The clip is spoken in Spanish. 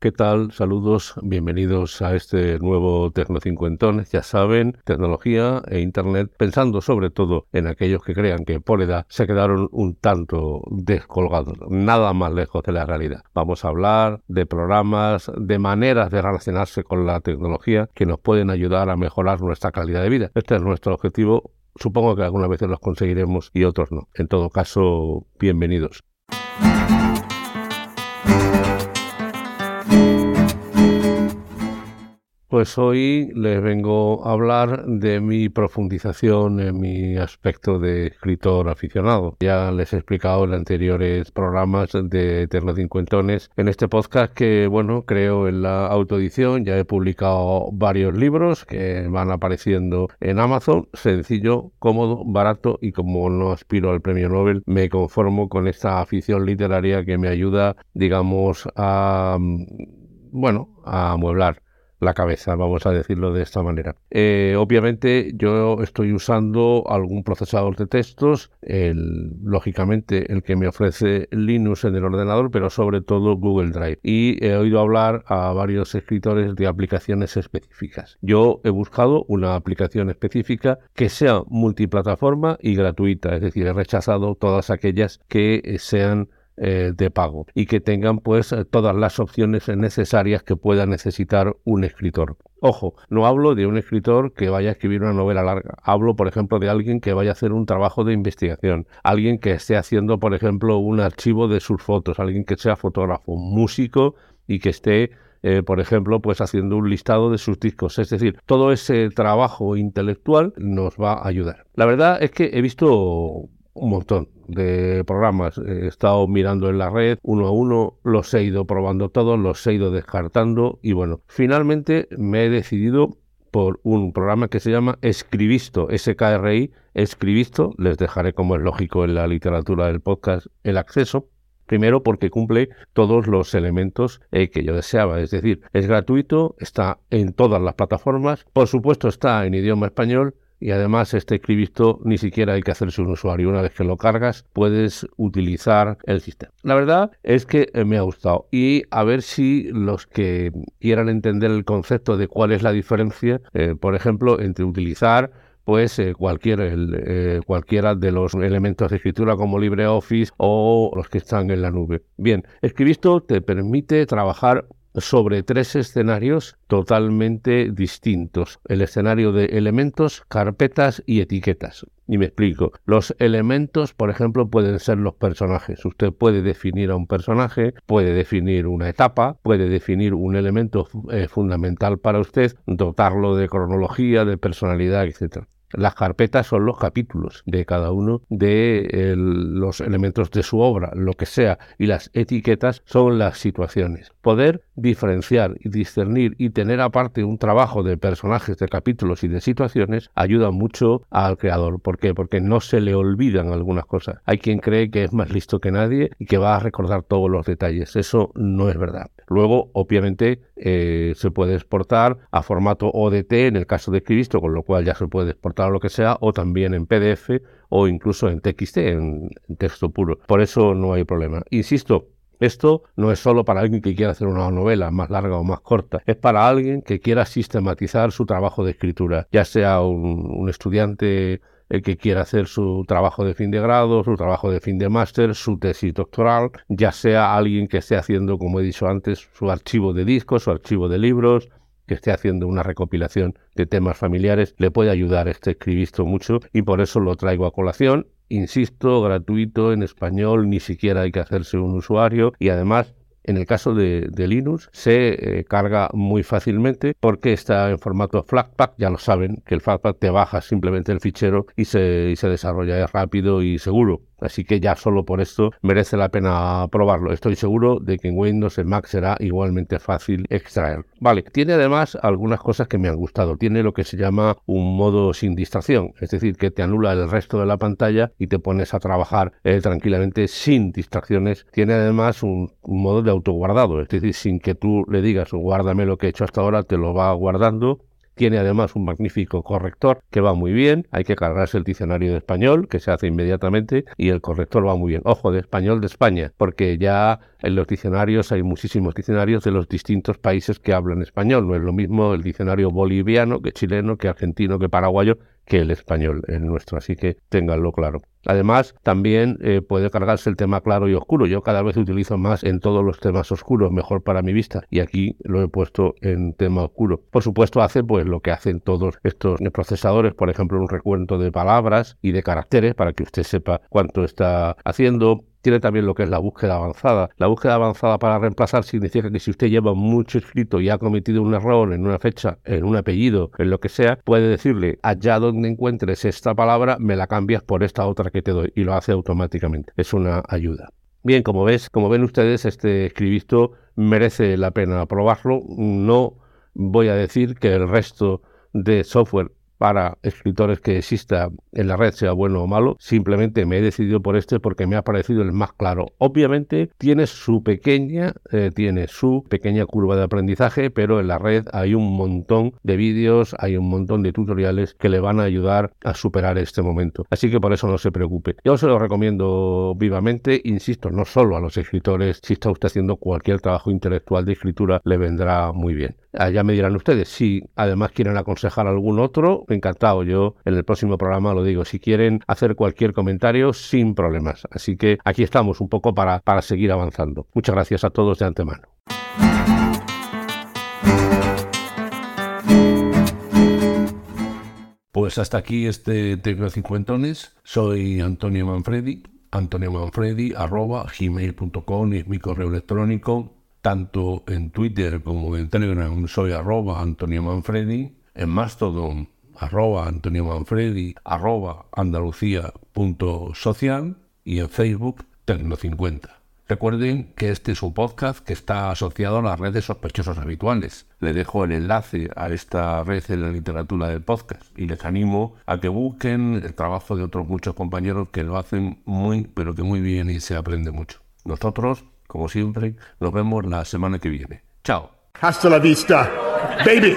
¿Qué tal? Saludos, bienvenidos a este nuevo Tecnocincuentones. Ya saben, tecnología e Internet, pensando sobre todo en aquellos que crean que por edad se quedaron un tanto descolgados, nada más lejos de la realidad. Vamos a hablar de programas, de maneras de relacionarse con la tecnología que nos pueden ayudar a mejorar nuestra calidad de vida. Este es nuestro objetivo. Supongo que algunas veces los conseguiremos y otros no. En todo caso, bienvenidos. Pues hoy les vengo a hablar de mi profundización en mi aspecto de escritor aficionado. Ya les he explicado en anteriores programas de Eterno Cincuentones en este podcast que, bueno, creo en la autoedición. Ya he publicado varios libros que van apareciendo en Amazon. Sencillo, cómodo, barato y como no aspiro al premio Nobel, me conformo con esta afición literaria que me ayuda, digamos, a, mm, bueno, a amueblar la cabeza, vamos a decirlo de esta manera. Eh, obviamente yo estoy usando algún procesador de textos, lógicamente el que me ofrece Linux en el ordenador, pero sobre todo Google Drive. Y he oído hablar a varios escritores de aplicaciones específicas. Yo he buscado una aplicación específica que sea multiplataforma y gratuita, es decir, he rechazado todas aquellas que sean eh, de pago y que tengan pues todas las opciones necesarias que pueda necesitar un escritor. Ojo, no hablo de un escritor que vaya a escribir una novela larga. Hablo, por ejemplo, de alguien que vaya a hacer un trabajo de investigación, alguien que esté haciendo, por ejemplo, un archivo de sus fotos, alguien que sea fotógrafo, músico y que esté eh, por ejemplo, pues haciendo un listado de sus discos. Es decir, todo ese trabajo intelectual nos va a ayudar. La verdad es que he visto un montón de programas. He estado mirando en la red uno a uno, los he ido probando todos, los he ido descartando y bueno, finalmente me he decidido por un programa que se llama Escribisto, SKRI, Escribisto, les dejaré como es lógico en la literatura del podcast el acceso. Primero porque cumple todos los elementos eh, que yo deseaba, es decir, es gratuito, está en todas las plataformas, por supuesto está en idioma español y además este escribisto ni siquiera hay que hacerse un usuario. Una vez que lo cargas puedes utilizar el sistema. La verdad es que eh, me ha gustado y a ver si los que quieran entender el concepto de cuál es la diferencia, eh, por ejemplo, entre utilizar pues eh, cualquier, cualquiera de los elementos de escritura como LibreOffice o los que están en la nube. Bien, Escribisto te permite trabajar sobre tres escenarios totalmente distintos. El escenario de elementos, carpetas y etiquetas. Y me explico. Los elementos, por ejemplo, pueden ser los personajes. Usted puede definir a un personaje, puede definir una etapa, puede definir un elemento eh, fundamental para usted, dotarlo de cronología, de personalidad, etc. Las carpetas son los capítulos de cada uno de los elementos de su obra, lo que sea, y las etiquetas son las situaciones. Poder diferenciar y discernir y tener aparte un trabajo de personajes, de capítulos y de situaciones ayuda mucho al creador. ¿Por qué? Porque no se le olvidan algunas cosas. Hay quien cree que es más listo que nadie y que va a recordar todos los detalles. Eso no es verdad. Luego, obviamente, eh, se puede exportar a formato ODT en el caso de Cristo, con lo cual ya se puede exportar a lo que sea, o también en PDF o incluso en TXT, en, en texto puro. Por eso no hay problema. Insisto, esto no es solo para alguien que quiera hacer una novela más larga o más corta, es para alguien que quiera sistematizar su trabajo de escritura, ya sea un, estudiante el que quiera hacer su trabajo de fin de grado, su trabajo de fin de máster, su tesis doctoral, ya sea alguien que esté haciendo, como he dicho antes, su archivo de discos, su archivo de libros, que esté haciendo una recopilación de temas familiares, le puede ayudar este escribisto mucho y por eso lo traigo a colación. Insisto, gratuito en español, ni siquiera hay que hacerse un usuario y además en el caso de, Linux se eh, carga muy fácilmente porque está en formato Flatpak, ya lo saben, que el Flatpak te baja simplemente el fichero y se, y se desarrolla rápido y seguro. Así que ya solo por esto merece la pena probarlo. Estoy seguro de que en Windows el Mac será igualmente fácil extraer. Vale, tiene además algunas cosas que me han gustado. Tiene lo que se llama un modo sin distracción, es decir, que te anula el resto de la pantalla y te pones a trabajar eh, tranquilamente sin distracciones. Tiene además un, un modo de autoguardado, es decir, sin que tú le digas guárdame lo que he hecho hasta ahora, te lo va guardando Tiene además un magnífico corrector que va muy bien. Hay que cargarse el diccionario de español, que se hace inmediatamente, y el corrector va muy bien. Ojo, de español de España, porque ya en los diccionarios hay muchísimos diccionarios de los distintos países que hablan español. No es lo mismo el diccionario boliviano que chileno, que argentino, que paraguayo, que el español, el nuestro. Así que ténganlo claro. Además, también eh, puede cargarse el tema claro y oscuro. Yo cada vez utilizo más en todos los temas oscuros, mejor para mi vista, y aquí lo he puesto en tema oscuro. Por supuesto, hace pues lo que hacen todos estos procesadores, por ejemplo, un recuento de palabras y de caracteres para que usted sepa cuánto está haciendo tiene también lo que es la búsqueda avanzada. La búsqueda avanzada para reemplazar significa que si usted lleva mucho escrito y ha cometido un error en una fecha, en un apellido, en lo que sea, puede decirle allá donde encuentres esta palabra, me la cambias por esta otra que te doy y lo hace automáticamente. Es una ayuda. Bien, como ves, como ven ustedes, este escribisto merece la pena probarlo. No voy a decir que el resto de software para escritores que exista en la red, sea bueno o malo. Simplemente me he decidido por este porque me ha parecido el más claro. Obviamente tiene su pequeña, eh, tiene su pequeña curva de aprendizaje, pero en la red hay un montón de vídeos, hay un montón de tutoriales que le van a ayudar a superar este momento. Así que por eso no se preocupe. Yo se lo recomiendo vivamente, insisto, no solo a los escritores, si está usted haciendo cualquier trabajo intelectual de escritura, le vendrá muy bien. Ya me dirán ustedes, si además quieren aconsejar algún otro, encantado. Yo en el próximo programa lo digo, si quieren hacer cualquier comentario, sin problemas. Así que aquí estamos un poco para, para seguir avanzando. Muchas gracias a todos de antemano. Pues hasta aquí este Tecno Cincuentones. Soy Antonio Manfredi. Antonio Manfredi, arroba gmail.com es mi correo electrónico tanto en Twitter como en Telegram soy arroba Antonio Manfredi, en Mastodon arroba Antonio Manfredi, arroba andalucía.social y en Facebook Tecno50. Recuerden que este es un podcast que está asociado a las redes sospechosos habituales. Le dejo el enlace a esta red en la literatura del podcast y les animo a que busquen el trabajo de otros muchos compañeros que lo hacen muy, pero que muy bien y se aprende mucho. Nosotros como siempre, nos vemos la semana que viene. Chao. Hasta la vista, baby.